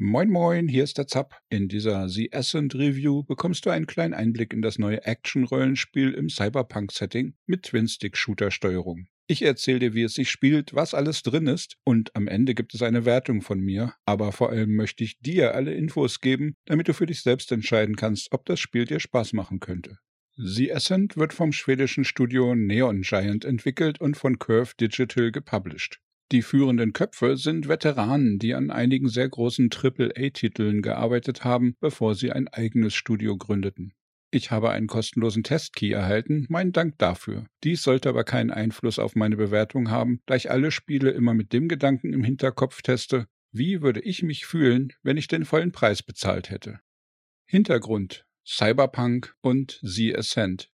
Moin Moin, hier ist der Zapp. In dieser The Ascent Review bekommst du einen kleinen Einblick in das neue Action-Rollenspiel im Cyberpunk-Setting mit Twin-Stick-Shooter-Steuerung. Ich erzähle dir, wie es sich spielt, was alles drin ist und am Ende gibt es eine Wertung von mir, aber vor allem möchte ich dir alle Infos geben, damit du für dich selbst entscheiden kannst, ob das Spiel dir Spaß machen könnte. The Ascent wird vom schwedischen Studio Neon Giant entwickelt und von Curve Digital gepublished. Die führenden Köpfe sind Veteranen, die an einigen sehr großen AAA-Titeln gearbeitet haben, bevor sie ein eigenes Studio gründeten. Ich habe einen kostenlosen Testkey erhalten, mein Dank dafür. Dies sollte aber keinen Einfluss auf meine Bewertung haben, da ich alle Spiele immer mit dem Gedanken im Hinterkopf teste, wie würde ich mich fühlen, wenn ich den vollen Preis bezahlt hätte. Hintergrund Cyberpunk und The Ascent.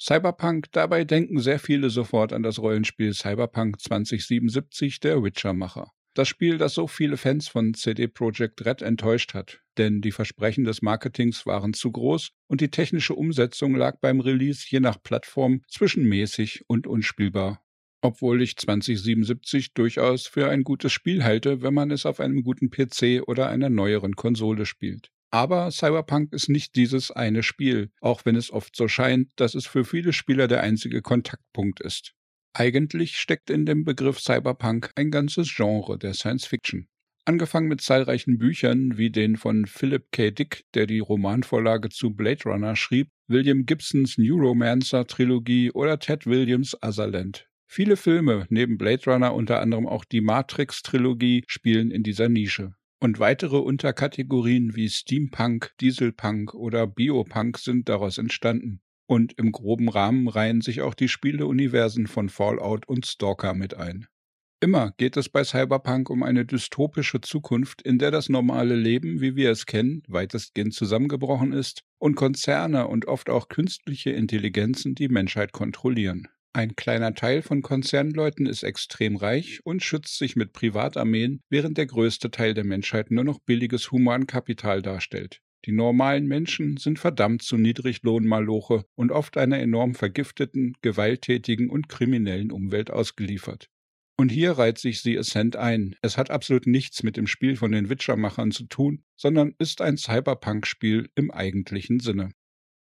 Cyberpunk, dabei denken sehr viele sofort an das Rollenspiel Cyberpunk 2077 der Witcher-Macher. Das Spiel, das so viele Fans von CD Projekt Red enttäuscht hat, denn die Versprechen des Marketings waren zu groß und die technische Umsetzung lag beim Release je nach Plattform zwischen mäßig und unspielbar. Obwohl ich 2077 durchaus für ein gutes Spiel halte, wenn man es auf einem guten PC oder einer neueren Konsole spielt. Aber Cyberpunk ist nicht dieses eine Spiel, auch wenn es oft so scheint, dass es für viele Spieler der einzige Kontaktpunkt ist. Eigentlich steckt in dem Begriff Cyberpunk ein ganzes Genre der Science Fiction. Angefangen mit zahlreichen Büchern wie den von Philip K. Dick, der die Romanvorlage zu Blade Runner schrieb, William Gibsons Neuromancer-Trilogie oder Ted Williams' Otherland. Viele Filme, neben Blade Runner unter anderem auch die Matrix-Trilogie, spielen in dieser Nische. Und weitere Unterkategorien wie Steampunk, Dieselpunk oder Biopunk sind daraus entstanden. Und im groben Rahmen reihen sich auch die Spieleuniversen von Fallout und Stalker mit ein. Immer geht es bei Cyberpunk um eine dystopische Zukunft, in der das normale Leben, wie wir es kennen, weitestgehend zusammengebrochen ist und Konzerne und oft auch künstliche Intelligenzen die Menschheit kontrollieren. Ein kleiner Teil von Konzernleuten ist extrem reich und schützt sich mit Privatarmeen, während der größte Teil der Menschheit nur noch billiges Humankapital darstellt. Die normalen Menschen sind verdammt zu Niedriglohnmaloche und oft einer enorm vergifteten, gewalttätigen und kriminellen Umwelt ausgeliefert. Und hier reiht sich The Ascent ein. Es hat absolut nichts mit dem Spiel von den Witcher-Machern zu tun, sondern ist ein Cyberpunk-Spiel im eigentlichen Sinne.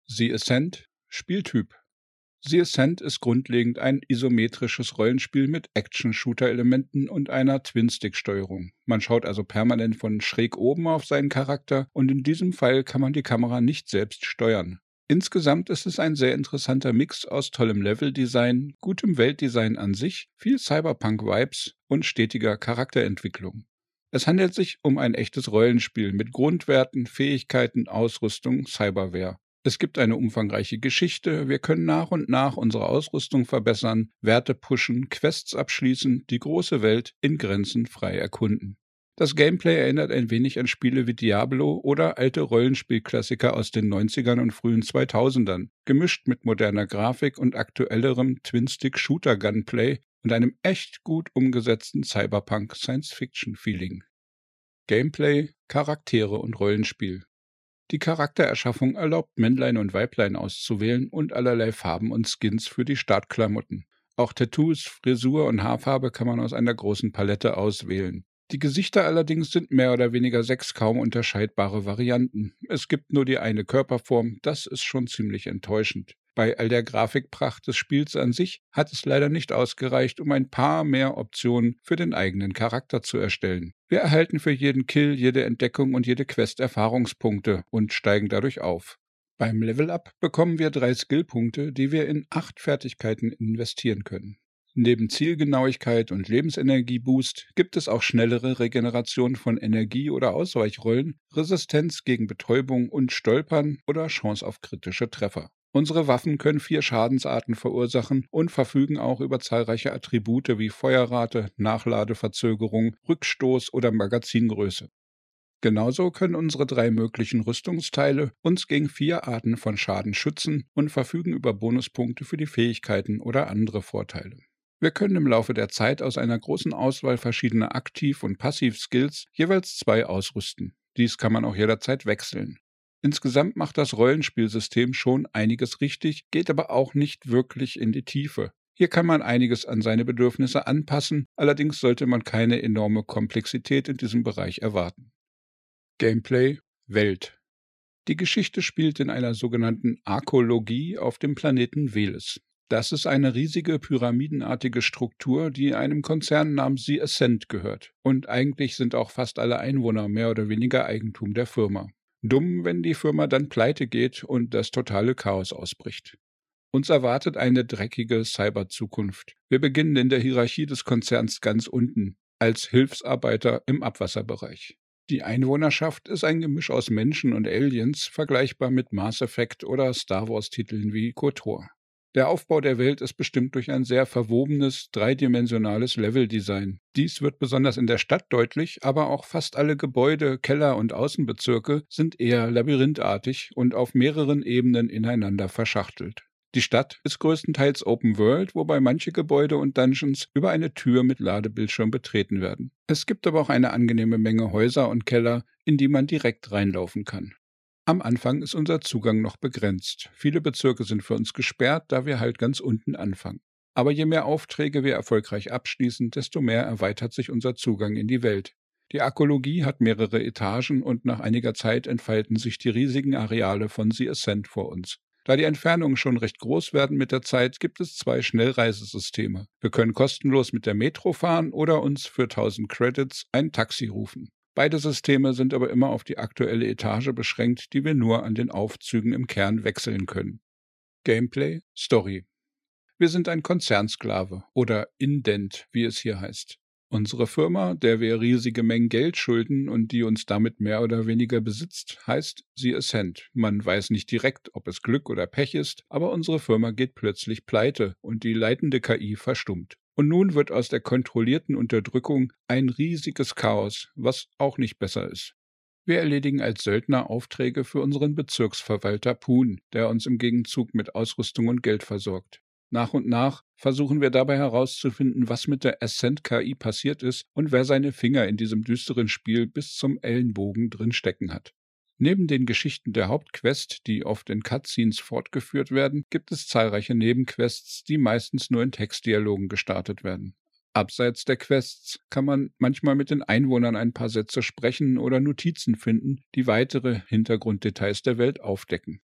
The Ascent Spieltyp The Ascent ist grundlegend ein isometrisches Rollenspiel mit Action-Shooter-Elementen und einer Twin-Stick-Steuerung. Man schaut also permanent von schräg oben auf seinen Charakter und in diesem Fall kann man die Kamera nicht selbst steuern. Insgesamt ist es ein sehr interessanter Mix aus tollem Leveldesign, gutem Weltdesign an sich, viel Cyberpunk-Vibes und stetiger Charakterentwicklung. Es handelt sich um ein echtes Rollenspiel mit Grundwerten, Fähigkeiten, Ausrüstung, Cyberware. Es gibt eine umfangreiche Geschichte, wir können nach und nach unsere Ausrüstung verbessern, Werte pushen, Quests abschließen, die große Welt in Grenzen frei erkunden. Das Gameplay erinnert ein wenig an Spiele wie Diablo oder alte Rollenspielklassiker aus den 90ern und frühen 2000ern, gemischt mit moderner Grafik und aktuellerem Twin-Stick-Shooter-Gunplay und einem echt gut umgesetzten Cyberpunk-Science-Fiction-Feeling. Gameplay, Charaktere und Rollenspiel. Die Charaktererschaffung erlaubt Männlein und Weiblein auszuwählen und allerlei Farben und Skins für die Startklamotten. Auch Tattoos, Frisur und Haarfarbe kann man aus einer großen Palette auswählen. Die Gesichter allerdings sind mehr oder weniger sechs kaum unterscheidbare Varianten. Es gibt nur die eine Körperform, das ist schon ziemlich enttäuschend. Bei all der Grafikpracht des Spiels an sich hat es leider nicht ausgereicht, um ein paar mehr Optionen für den eigenen Charakter zu erstellen. Wir erhalten für jeden Kill, jede Entdeckung und jede Quest Erfahrungspunkte und steigen dadurch auf. Beim Level-Up bekommen wir drei Skillpunkte, die wir in acht Fertigkeiten investieren können. Neben Zielgenauigkeit und Lebensenergieboost gibt es auch schnellere Regeneration von Energie- oder Ausweichrollen, Resistenz gegen Betäubung und Stolpern oder Chance auf kritische Treffer. Unsere Waffen können vier Schadensarten verursachen und verfügen auch über zahlreiche Attribute wie Feuerrate, Nachladeverzögerung, Rückstoß oder Magazingröße. Genauso können unsere drei möglichen Rüstungsteile uns gegen vier Arten von Schaden schützen und verfügen über Bonuspunkte für die Fähigkeiten oder andere Vorteile. Wir können im Laufe der Zeit aus einer großen Auswahl verschiedener Aktiv- und Passiv-Skills jeweils zwei ausrüsten. Dies kann man auch jederzeit wechseln. Insgesamt macht das Rollenspielsystem schon einiges richtig, geht aber auch nicht wirklich in die Tiefe. Hier kann man einiges an seine Bedürfnisse anpassen, allerdings sollte man keine enorme Komplexität in diesem Bereich erwarten. Gameplay Welt. Die Geschichte spielt in einer sogenannten Arkologie auf dem Planeten Veles. Das ist eine riesige pyramidenartige Struktur, die einem Konzern namens The Ascent gehört. Und eigentlich sind auch fast alle Einwohner mehr oder weniger Eigentum der Firma. Dumm, wenn die Firma dann pleite geht und das totale Chaos ausbricht. Uns erwartet eine dreckige Cyberzukunft. Wir beginnen in der Hierarchie des Konzerns ganz unten, als Hilfsarbeiter im Abwasserbereich. Die Einwohnerschaft ist ein Gemisch aus Menschen und Aliens, vergleichbar mit Mass Effect oder Star Wars-Titeln wie KOTOR. Der Aufbau der Welt ist bestimmt durch ein sehr verwobenes, dreidimensionales Leveldesign. Dies wird besonders in der Stadt deutlich, aber auch fast alle Gebäude, Keller und Außenbezirke sind eher labyrinthartig und auf mehreren Ebenen ineinander verschachtelt. Die Stadt ist größtenteils Open World, wobei manche Gebäude und Dungeons über eine Tür mit Ladebildschirm betreten werden. Es gibt aber auch eine angenehme Menge Häuser und Keller, in die man direkt reinlaufen kann. Am Anfang ist unser Zugang noch begrenzt. Viele Bezirke sind für uns gesperrt, da wir halt ganz unten anfangen. Aber je mehr Aufträge wir erfolgreich abschließen, desto mehr erweitert sich unser Zugang in die Welt. Die Arkologie hat mehrere Etagen und nach einiger Zeit entfalten sich die riesigen Areale von The Ascent vor uns. Da die Entfernungen schon recht groß werden mit der Zeit, gibt es zwei Schnellreisesysteme. Wir können kostenlos mit der Metro fahren oder uns für 1000 Credits ein Taxi rufen. Beide Systeme sind aber immer auf die aktuelle Etage beschränkt, die wir nur an den Aufzügen im Kern wechseln können. Gameplay, Story. Wir sind ein Konzernsklave oder Indent, wie es hier heißt. Unsere Firma, der wir riesige Mengen Geld schulden und die uns damit mehr oder weniger besitzt, heißt The Ascent. Man weiß nicht direkt, ob es Glück oder Pech ist, aber unsere Firma geht plötzlich pleite und die leitende KI verstummt. Und nun wird aus der kontrollierten Unterdrückung ein riesiges Chaos, was auch nicht besser ist. Wir erledigen als Söldner Aufträge für unseren Bezirksverwalter Poon, der uns im Gegenzug mit Ausrüstung und Geld versorgt. Nach und nach versuchen wir dabei herauszufinden, was mit der Ascent KI passiert ist und wer seine Finger in diesem düsteren Spiel bis zum Ellenbogen drin stecken hat. Neben den Geschichten der Hauptquest, die oft in Cutscenes fortgeführt werden, gibt es zahlreiche Nebenquests, die meistens nur in Textdialogen gestartet werden. Abseits der Quests kann man manchmal mit den Einwohnern ein paar Sätze sprechen oder Notizen finden, die weitere Hintergrunddetails der Welt aufdecken.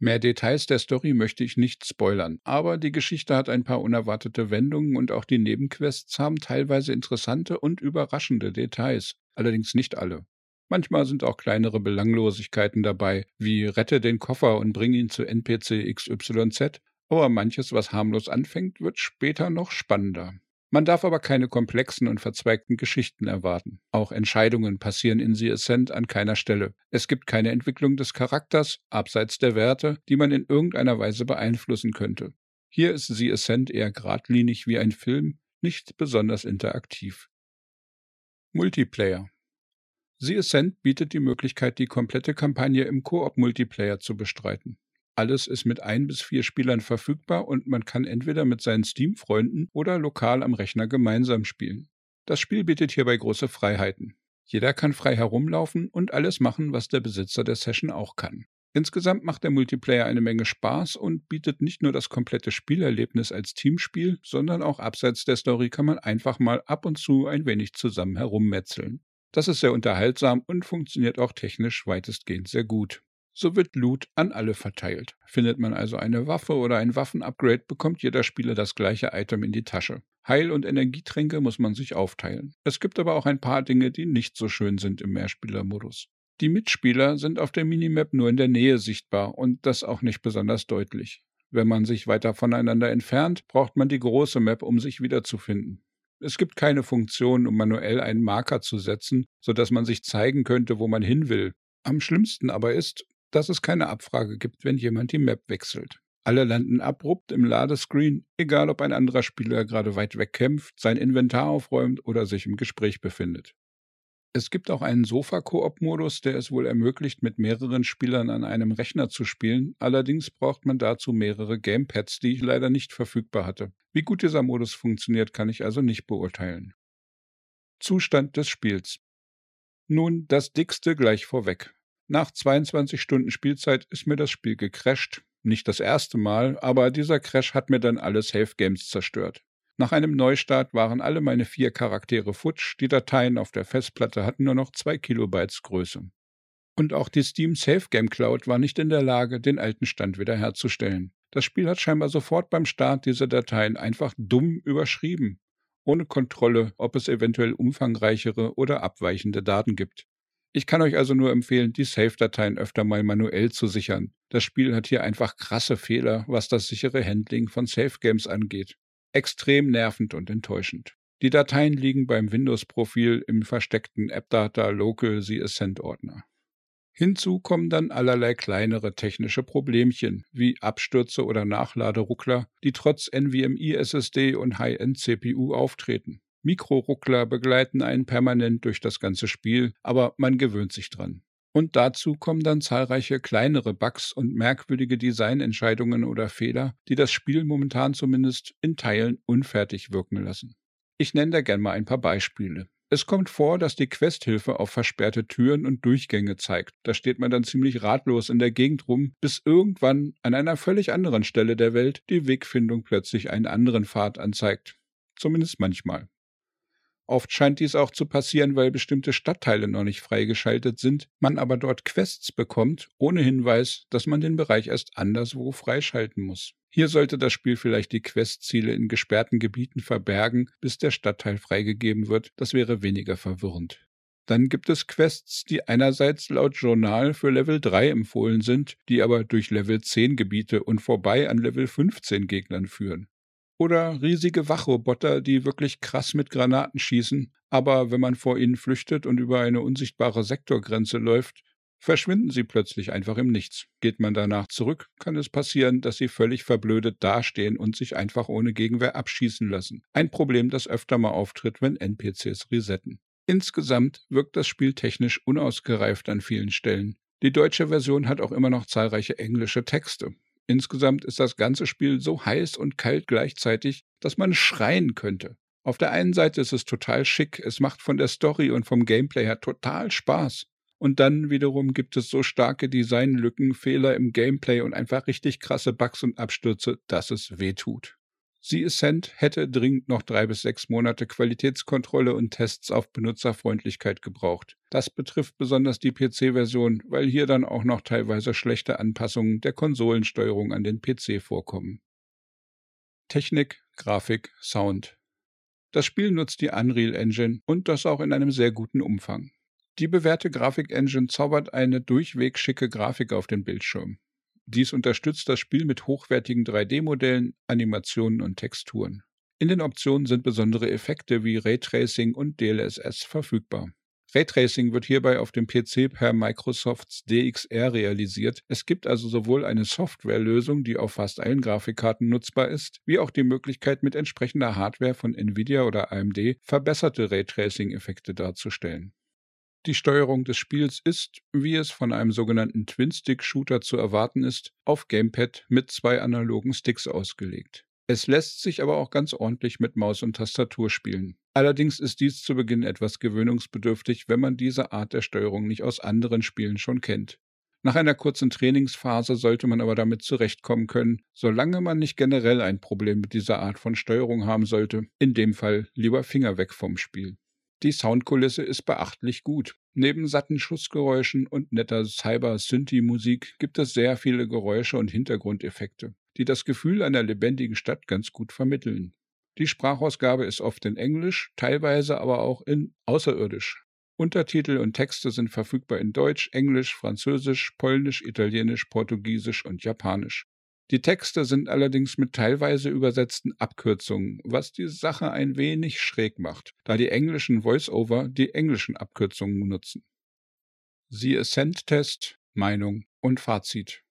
Mehr Details der Story möchte ich nicht spoilern, aber die Geschichte hat ein paar unerwartete Wendungen und auch die Nebenquests haben teilweise interessante und überraschende Details, allerdings nicht alle. Manchmal sind auch kleinere Belanglosigkeiten dabei, wie rette den Koffer und bring ihn zu NPC XYZ, aber manches, was harmlos anfängt, wird später noch spannender. Man darf aber keine komplexen und verzweigten Geschichten erwarten. Auch Entscheidungen passieren in The Ascent an keiner Stelle. Es gibt keine Entwicklung des Charakters, abseits der Werte, die man in irgendeiner Weise beeinflussen könnte. Hier ist The Ascent eher geradlinig wie ein Film, nicht besonders interaktiv. Multiplayer The Ascent bietet die Möglichkeit, die komplette Kampagne im Koop-Multiplayer zu bestreiten. Alles ist mit ein bis vier Spielern verfügbar und man kann entweder mit seinen Steam-Freunden oder lokal am Rechner gemeinsam spielen. Das Spiel bietet hierbei große Freiheiten. Jeder kann frei herumlaufen und alles machen, was der Besitzer der Session auch kann. Insgesamt macht der Multiplayer eine Menge Spaß und bietet nicht nur das komplette Spielerlebnis als Teamspiel, sondern auch abseits der Story kann man einfach mal ab und zu ein wenig zusammen herummetzeln. Das ist sehr unterhaltsam und funktioniert auch technisch weitestgehend sehr gut. So wird Loot an alle verteilt. Findet man also eine Waffe oder ein Waffenupgrade, bekommt jeder Spieler das gleiche Item in die Tasche. Heil- und Energietränke muss man sich aufteilen. Es gibt aber auch ein paar Dinge, die nicht so schön sind im Mehrspielermodus. Die Mitspieler sind auf der Minimap nur in der Nähe sichtbar und das auch nicht besonders deutlich. Wenn man sich weiter voneinander entfernt, braucht man die große Map, um sich wiederzufinden. Es gibt keine Funktion, um manuell einen Marker zu setzen, sodass man sich zeigen könnte, wo man hin will. Am schlimmsten aber ist, dass es keine Abfrage gibt, wenn jemand die Map wechselt. Alle landen abrupt im Ladescreen, egal ob ein anderer Spieler gerade weit weg kämpft, sein Inventar aufräumt oder sich im Gespräch befindet. Es gibt auch einen Sofa-Koop-Modus, der es wohl ermöglicht, mit mehreren Spielern an einem Rechner zu spielen. Allerdings braucht man dazu mehrere Gamepads, die ich leider nicht verfügbar hatte. Wie gut dieser Modus funktioniert, kann ich also nicht beurteilen. Zustand des Spiels. Nun das Dickste gleich vorweg. Nach 22 Stunden Spielzeit ist mir das Spiel gecrasht. Nicht das erste Mal, aber dieser Crash hat mir dann alle Safe Games zerstört. Nach einem Neustart waren alle meine vier Charaktere futsch, die Dateien auf der Festplatte hatten nur noch zwei Kilobytes Größe. Und auch die Steam Safe Game Cloud war nicht in der Lage, den alten Stand wiederherzustellen. Das Spiel hat scheinbar sofort beim Start dieser Dateien einfach dumm überschrieben, ohne Kontrolle, ob es eventuell umfangreichere oder abweichende Daten gibt. Ich kann euch also nur empfehlen, die Save-Dateien öfter mal manuell zu sichern. Das Spiel hat hier einfach krasse Fehler, was das sichere Handling von Save-Games angeht. Extrem nervend und enttäuschend. Die Dateien liegen beim Windows-Profil im versteckten AppData Local The Ascent Ordner. Hinzu kommen dann allerlei kleinere technische Problemchen wie Abstürze oder Nachladeruckler, die trotz NVMe-SSD und High-End-CPU auftreten. Mikroruckler begleiten einen permanent durch das ganze Spiel, aber man gewöhnt sich dran. Und dazu kommen dann zahlreiche kleinere Bugs und merkwürdige Designentscheidungen oder Fehler, die das Spiel momentan zumindest in Teilen unfertig wirken lassen. Ich nenne da gerne mal ein paar Beispiele. Es kommt vor, dass die Questhilfe auf versperrte Türen und Durchgänge zeigt. Da steht man dann ziemlich ratlos in der Gegend rum, bis irgendwann an einer völlig anderen Stelle der Welt die Wegfindung plötzlich einen anderen Pfad anzeigt. Zumindest manchmal. Oft scheint dies auch zu passieren, weil bestimmte Stadtteile noch nicht freigeschaltet sind, man aber dort Quests bekommt, ohne Hinweis, dass man den Bereich erst anderswo freischalten muss. Hier sollte das Spiel vielleicht die Questziele in gesperrten Gebieten verbergen, bis der Stadtteil freigegeben wird, das wäre weniger verwirrend. Dann gibt es Quests, die einerseits laut Journal für Level 3 empfohlen sind, die aber durch Level 10 Gebiete und vorbei an Level 15 Gegnern führen. Oder riesige Wachroboter, die wirklich krass mit Granaten schießen, aber wenn man vor ihnen flüchtet und über eine unsichtbare Sektorgrenze läuft, verschwinden sie plötzlich einfach im Nichts. Geht man danach zurück, kann es passieren, dass sie völlig verblödet dastehen und sich einfach ohne Gegenwehr abschießen lassen. Ein Problem, das öfter mal auftritt, wenn NPCs resetten. Insgesamt wirkt das Spiel technisch unausgereift an vielen Stellen. Die deutsche Version hat auch immer noch zahlreiche englische Texte. Insgesamt ist das ganze Spiel so heiß und kalt gleichzeitig, dass man schreien könnte. Auf der einen Seite ist es total schick, es macht von der Story und vom Gameplay her total Spaß. Und dann wiederum gibt es so starke Designlücken, Fehler im Gameplay und einfach richtig krasse Bugs und Abstürze, dass es weh tut. Sie Ascent hätte dringend noch drei bis sechs Monate Qualitätskontrolle und Tests auf Benutzerfreundlichkeit gebraucht. Das betrifft besonders die PC-Version, weil hier dann auch noch teilweise schlechte Anpassungen der Konsolensteuerung an den PC vorkommen. Technik, Grafik, Sound. Das Spiel nutzt die Unreal Engine und das auch in einem sehr guten Umfang. Die bewährte Grafik-Engine zaubert eine durchweg schicke Grafik auf den Bildschirm. Dies unterstützt das Spiel mit hochwertigen 3D-Modellen, Animationen und Texturen. In den Optionen sind besondere Effekte wie Raytracing und DLSS verfügbar. Raytracing wird hierbei auf dem PC per Microsofts DXR realisiert. Es gibt also sowohl eine Softwarelösung, die auf fast allen Grafikkarten nutzbar ist, wie auch die Möglichkeit, mit entsprechender Hardware von Nvidia oder AMD verbesserte Raytracing-Effekte darzustellen. Die Steuerung des Spiels ist, wie es von einem sogenannten Twin-Stick-Shooter zu erwarten ist, auf Gamepad mit zwei analogen Sticks ausgelegt. Es lässt sich aber auch ganz ordentlich mit Maus und Tastatur spielen. Allerdings ist dies zu Beginn etwas gewöhnungsbedürftig, wenn man diese Art der Steuerung nicht aus anderen Spielen schon kennt. Nach einer kurzen Trainingsphase sollte man aber damit zurechtkommen können, solange man nicht generell ein Problem mit dieser Art von Steuerung haben sollte. In dem Fall lieber Finger weg vom Spiel. Die Soundkulisse ist beachtlich gut. Neben satten Schussgeräuschen und netter Cyber-Synthi-Musik gibt es sehr viele Geräusche und Hintergrundeffekte, die das Gefühl einer lebendigen Stadt ganz gut vermitteln. Die Sprachausgabe ist oft in Englisch, teilweise aber auch in Außerirdisch. Untertitel und Texte sind verfügbar in Deutsch, Englisch, Französisch, Polnisch, Italienisch, Portugiesisch und Japanisch. Die Texte sind allerdings mit teilweise übersetzten Abkürzungen, was die Sache ein wenig schräg macht, da die englischen Voice-Over die englischen Abkürzungen nutzen. Sie Ascent-Test, Meinung und Fazit.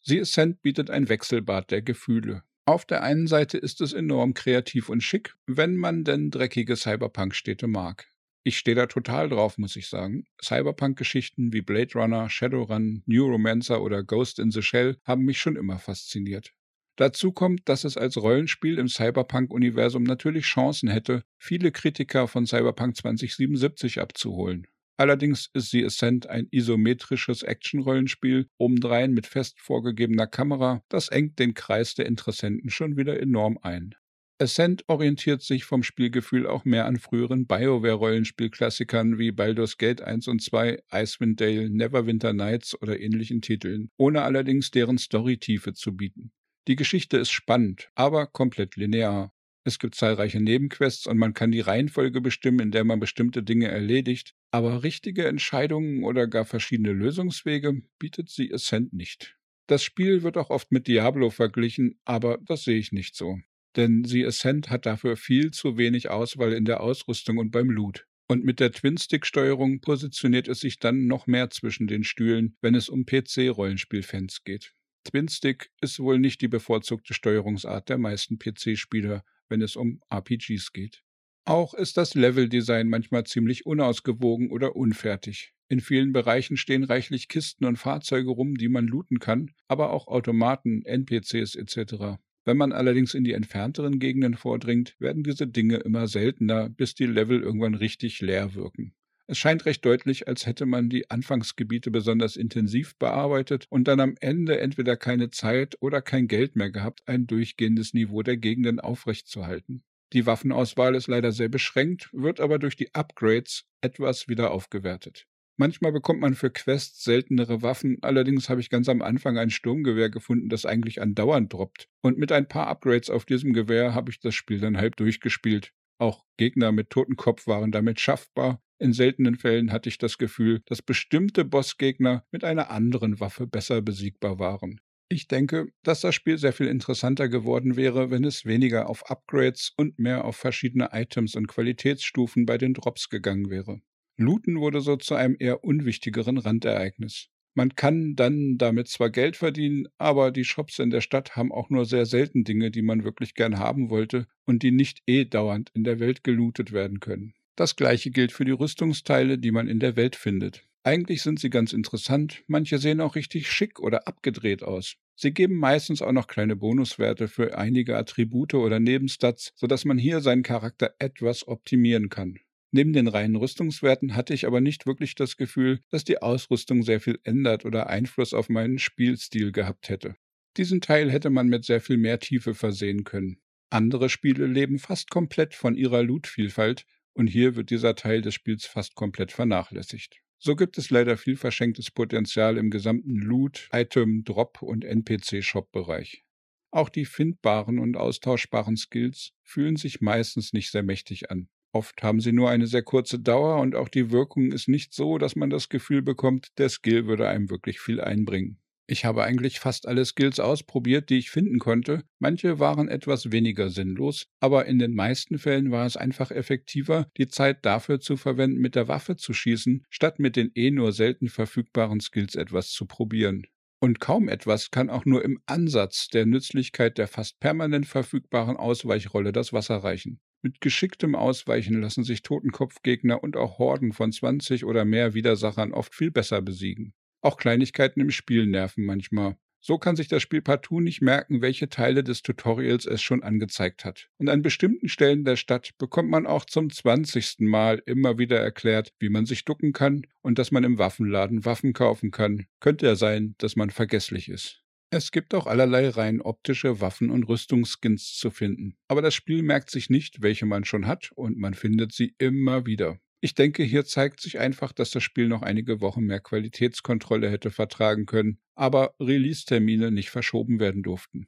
Sie Ascent bietet ein Wechselbad der Gefühle. Auf der einen Seite ist es enorm kreativ und schick, wenn man denn dreckige Cyberpunk-Städte mag. Ich stehe da total drauf, muss ich sagen. Cyberpunk-Geschichten wie Blade Runner, Shadowrun, New Romancer oder Ghost in the Shell haben mich schon immer fasziniert. Dazu kommt, dass es als Rollenspiel im Cyberpunk-Universum natürlich Chancen hätte, viele Kritiker von Cyberpunk 2077 abzuholen. Allerdings ist The Ascent ein isometrisches Action-Rollenspiel, obendrein mit fest vorgegebener Kamera, das engt den Kreis der Interessenten schon wieder enorm ein. Ascent orientiert sich vom Spielgefühl auch mehr an früheren BioWare-Rollenspielklassikern wie Baldur's Gate 1 und 2, Icewind Dale, Neverwinter Nights oder ähnlichen Titeln, ohne allerdings deren Storytiefe zu bieten. Die Geschichte ist spannend, aber komplett linear. Es gibt zahlreiche Nebenquests und man kann die Reihenfolge bestimmen, in der man bestimmte Dinge erledigt, aber richtige Entscheidungen oder gar verschiedene Lösungswege bietet sie Ascent nicht. Das Spiel wird auch oft mit Diablo verglichen, aber das sehe ich nicht so. Denn sie Ascent hat dafür viel zu wenig Auswahl in der Ausrüstung und beim Loot. Und mit der Twin-Stick-Steuerung positioniert es sich dann noch mehr zwischen den Stühlen, wenn es um PC-Rollenspielfans geht. Twin-Stick ist wohl nicht die bevorzugte Steuerungsart der meisten PC-Spieler, wenn es um RPGs geht. Auch ist das Leveldesign manchmal ziemlich unausgewogen oder unfertig. In vielen Bereichen stehen reichlich Kisten und Fahrzeuge rum, die man looten kann, aber auch Automaten, NPCs etc. Wenn man allerdings in die entfernteren Gegenden vordringt, werden diese Dinge immer seltener, bis die Level irgendwann richtig leer wirken. Es scheint recht deutlich, als hätte man die Anfangsgebiete besonders intensiv bearbeitet und dann am Ende entweder keine Zeit oder kein Geld mehr gehabt, ein durchgehendes Niveau der Gegenden aufrechtzuerhalten. Die Waffenauswahl ist leider sehr beschränkt, wird aber durch die Upgrades etwas wieder aufgewertet. Manchmal bekommt man für Quests seltenere Waffen, allerdings habe ich ganz am Anfang ein Sturmgewehr gefunden, das eigentlich andauernd droppt. Und mit ein paar Upgrades auf diesem Gewehr habe ich das Spiel dann halb durchgespielt. Auch Gegner mit Totenkopf waren damit schaffbar. In seltenen Fällen hatte ich das Gefühl, dass bestimmte Bossgegner mit einer anderen Waffe besser besiegbar waren. Ich denke, dass das Spiel sehr viel interessanter geworden wäre, wenn es weniger auf Upgrades und mehr auf verschiedene Items und Qualitätsstufen bei den Drops gegangen wäre. Looten wurde so zu einem eher unwichtigeren Randereignis. Man kann dann damit zwar Geld verdienen, aber die Shops in der Stadt haben auch nur sehr selten Dinge, die man wirklich gern haben wollte und die nicht eh dauernd in der Welt gelootet werden können. Das gleiche gilt für die Rüstungsteile, die man in der Welt findet. Eigentlich sind sie ganz interessant, manche sehen auch richtig schick oder abgedreht aus. Sie geben meistens auch noch kleine Bonuswerte für einige Attribute oder Nebenstats, sodass man hier seinen Charakter etwas optimieren kann. Neben den reinen Rüstungswerten hatte ich aber nicht wirklich das Gefühl, dass die Ausrüstung sehr viel ändert oder Einfluss auf meinen Spielstil gehabt hätte. Diesen Teil hätte man mit sehr viel mehr Tiefe versehen können. Andere Spiele leben fast komplett von ihrer Loot-Vielfalt und hier wird dieser Teil des Spiels fast komplett vernachlässigt. So gibt es leider viel verschenktes Potenzial im gesamten Loot, Item, Drop und NPC-Shop-Bereich. Auch die findbaren und austauschbaren Skills fühlen sich meistens nicht sehr mächtig an. Oft haben sie nur eine sehr kurze Dauer und auch die Wirkung ist nicht so, dass man das Gefühl bekommt, der Skill würde einem wirklich viel einbringen. Ich habe eigentlich fast alle Skills ausprobiert, die ich finden konnte. Manche waren etwas weniger sinnlos, aber in den meisten Fällen war es einfach effektiver, die Zeit dafür zu verwenden, mit der Waffe zu schießen, statt mit den eh nur selten verfügbaren Skills etwas zu probieren. Und kaum etwas kann auch nur im Ansatz der Nützlichkeit der fast permanent verfügbaren Ausweichrolle das Wasser reichen. Mit geschicktem Ausweichen lassen sich Totenkopfgegner und auch Horden von 20 oder mehr Widersachern oft viel besser besiegen. Auch Kleinigkeiten im Spiel nerven manchmal. So kann sich das Spiel partout nicht merken, welche Teile des Tutorials es schon angezeigt hat. Und an bestimmten Stellen der Stadt bekommt man auch zum zwanzigsten Mal immer wieder erklärt, wie man sich ducken kann und dass man im Waffenladen Waffen kaufen kann. Könnte ja sein, dass man vergesslich ist. Es gibt auch allerlei rein optische Waffen- und Rüstungsskins zu finden. Aber das Spiel merkt sich nicht, welche man schon hat, und man findet sie immer wieder. Ich denke, hier zeigt sich einfach, dass das Spiel noch einige Wochen mehr Qualitätskontrolle hätte vertragen können, aber Release-Termine nicht verschoben werden durften.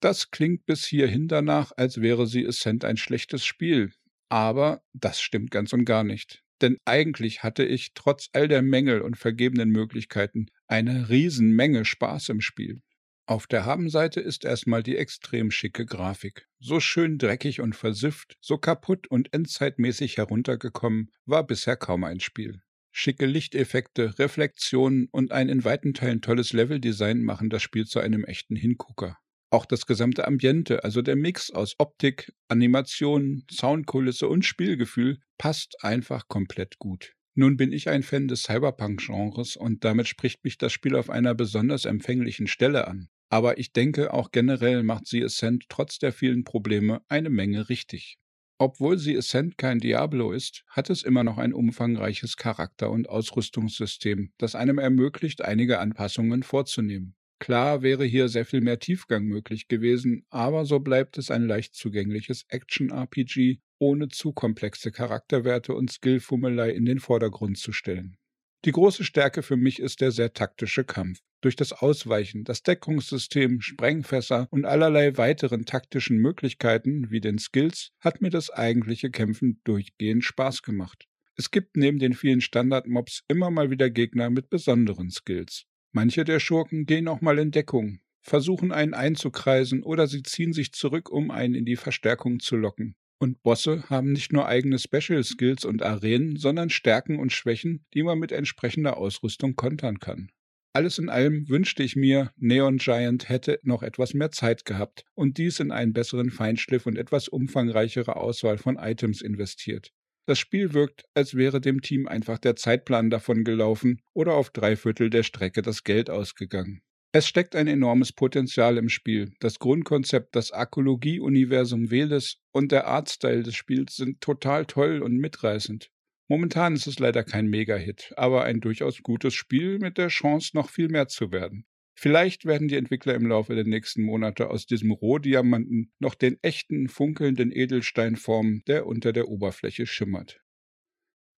Das klingt bis hierhin danach, als wäre sie Ascent ein schlechtes Spiel. Aber das stimmt ganz und gar nicht. Denn eigentlich hatte ich trotz all der Mängel und vergebenen Möglichkeiten eine Riesenmenge Spaß im Spiel. Auf der Habenseite ist erstmal die extrem schicke Grafik. So schön dreckig und versifft, so kaputt und endzeitmäßig heruntergekommen, war bisher kaum ein Spiel. Schicke Lichteffekte, Reflexionen und ein in weiten Teilen tolles Leveldesign machen das Spiel zu einem echten Hingucker. Auch das gesamte Ambiente, also der Mix aus Optik, Animation, Soundkulisse und Spielgefühl, passt einfach komplett gut. Nun bin ich ein Fan des Cyberpunk-Genres und damit spricht mich das Spiel auf einer besonders empfänglichen Stelle an. Aber ich denke, auch generell macht sie Ascent trotz der vielen Probleme eine Menge richtig. Obwohl sie Ascent kein Diablo ist, hat es immer noch ein umfangreiches Charakter- und Ausrüstungssystem, das einem ermöglicht, einige Anpassungen vorzunehmen. Klar wäre hier sehr viel mehr Tiefgang möglich gewesen, aber so bleibt es ein leicht zugängliches Action-RPG, ohne zu komplexe Charakterwerte und Skillfummelei in den Vordergrund zu stellen. Die große Stärke für mich ist der sehr taktische Kampf. Durch das Ausweichen, das Deckungssystem, Sprengfässer und allerlei weiteren taktischen Möglichkeiten wie den Skills hat mir das eigentliche Kämpfen durchgehend Spaß gemacht. Es gibt neben den vielen Standardmobs immer mal wieder Gegner mit besonderen Skills. Manche der Schurken gehen auch mal in Deckung, versuchen einen einzukreisen oder sie ziehen sich zurück, um einen in die Verstärkung zu locken. Und Bosse haben nicht nur eigene Special Skills und Arenen, sondern Stärken und Schwächen, die man mit entsprechender Ausrüstung kontern kann. Alles in allem wünschte ich mir, Neon Giant hätte noch etwas mehr Zeit gehabt und dies in einen besseren Feinschliff und etwas umfangreichere Auswahl von Items investiert. Das Spiel wirkt, als wäre dem Team einfach der Zeitplan davon gelaufen oder auf drei Viertel der Strecke das Geld ausgegangen. Es steckt ein enormes Potenzial im Spiel. Das Grundkonzept, das Arkologie-Universum Veles und der Artstyle des Spiels sind total toll und mitreißend. Momentan ist es leider kein Mega-Hit, aber ein durchaus gutes Spiel mit der Chance, noch viel mehr zu werden. Vielleicht werden die Entwickler im Laufe der nächsten Monate aus diesem Rohdiamanten noch den echten, funkelnden Edelstein formen, der unter der Oberfläche schimmert.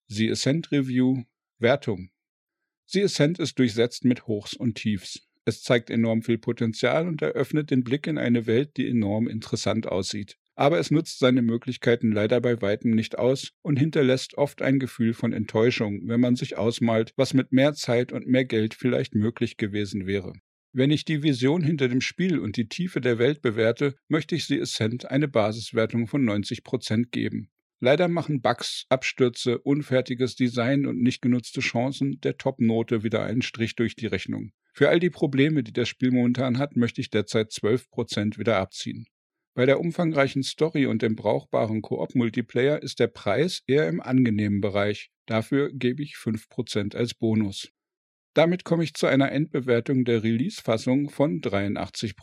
The Ascent Review Wertung The Ascent ist durchsetzt mit Hochs und Tiefs. Es zeigt enorm viel Potenzial und eröffnet den Blick in eine Welt, die enorm interessant aussieht. Aber es nutzt seine Möglichkeiten leider bei weitem nicht aus und hinterlässt oft ein Gefühl von Enttäuschung, wenn man sich ausmalt, was mit mehr Zeit und mehr Geld vielleicht möglich gewesen wäre. Wenn ich die Vision hinter dem Spiel und die Tiefe der Welt bewerte, möchte ich The Ascent eine Basiswertung von 90 Prozent geben. Leider machen Bugs, Abstürze, unfertiges Design und nicht genutzte Chancen der Top-Note wieder einen Strich durch die Rechnung. Für all die Probleme, die das Spiel momentan hat, möchte ich derzeit 12 Prozent wieder abziehen. Bei der umfangreichen Story und dem brauchbaren Koop-Multiplayer ist der Preis eher im angenehmen Bereich. Dafür gebe ich 5% als Bonus. Damit komme ich zu einer Endbewertung der Release-Fassung von 83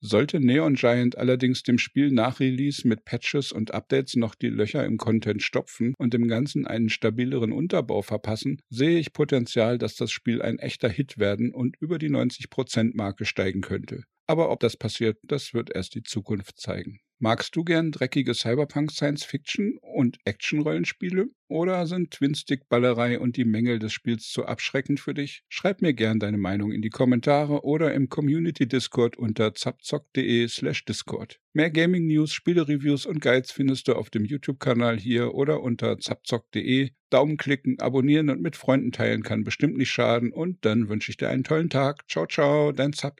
Sollte Neon Giant allerdings dem Spiel nach Release mit Patches und Updates noch die Löcher im Content stopfen und dem Ganzen einen stabileren Unterbau verpassen, sehe ich Potenzial, dass das Spiel ein echter Hit werden und über die 90%-Marke steigen könnte. Aber ob das passiert, das wird erst die Zukunft zeigen. Magst du gern dreckige Cyberpunk Science Fiction und Action-Rollenspiele? Oder sind Twin-Stick-Ballerei und die Mängel des Spiels zu abschreckend für dich? Schreib mir gern deine Meinung in die Kommentare oder im Community-Discord unter zapzock.de slash Discord. Mehr Gaming-News, Spiele-Reviews und Guides findest du auf dem YouTube-Kanal hier oder unter zapzock.de. Daumen klicken, abonnieren und mit Freunden teilen kann bestimmt nicht schaden und dann wünsche ich dir einen tollen Tag. Ciao, ciao, dein Zap.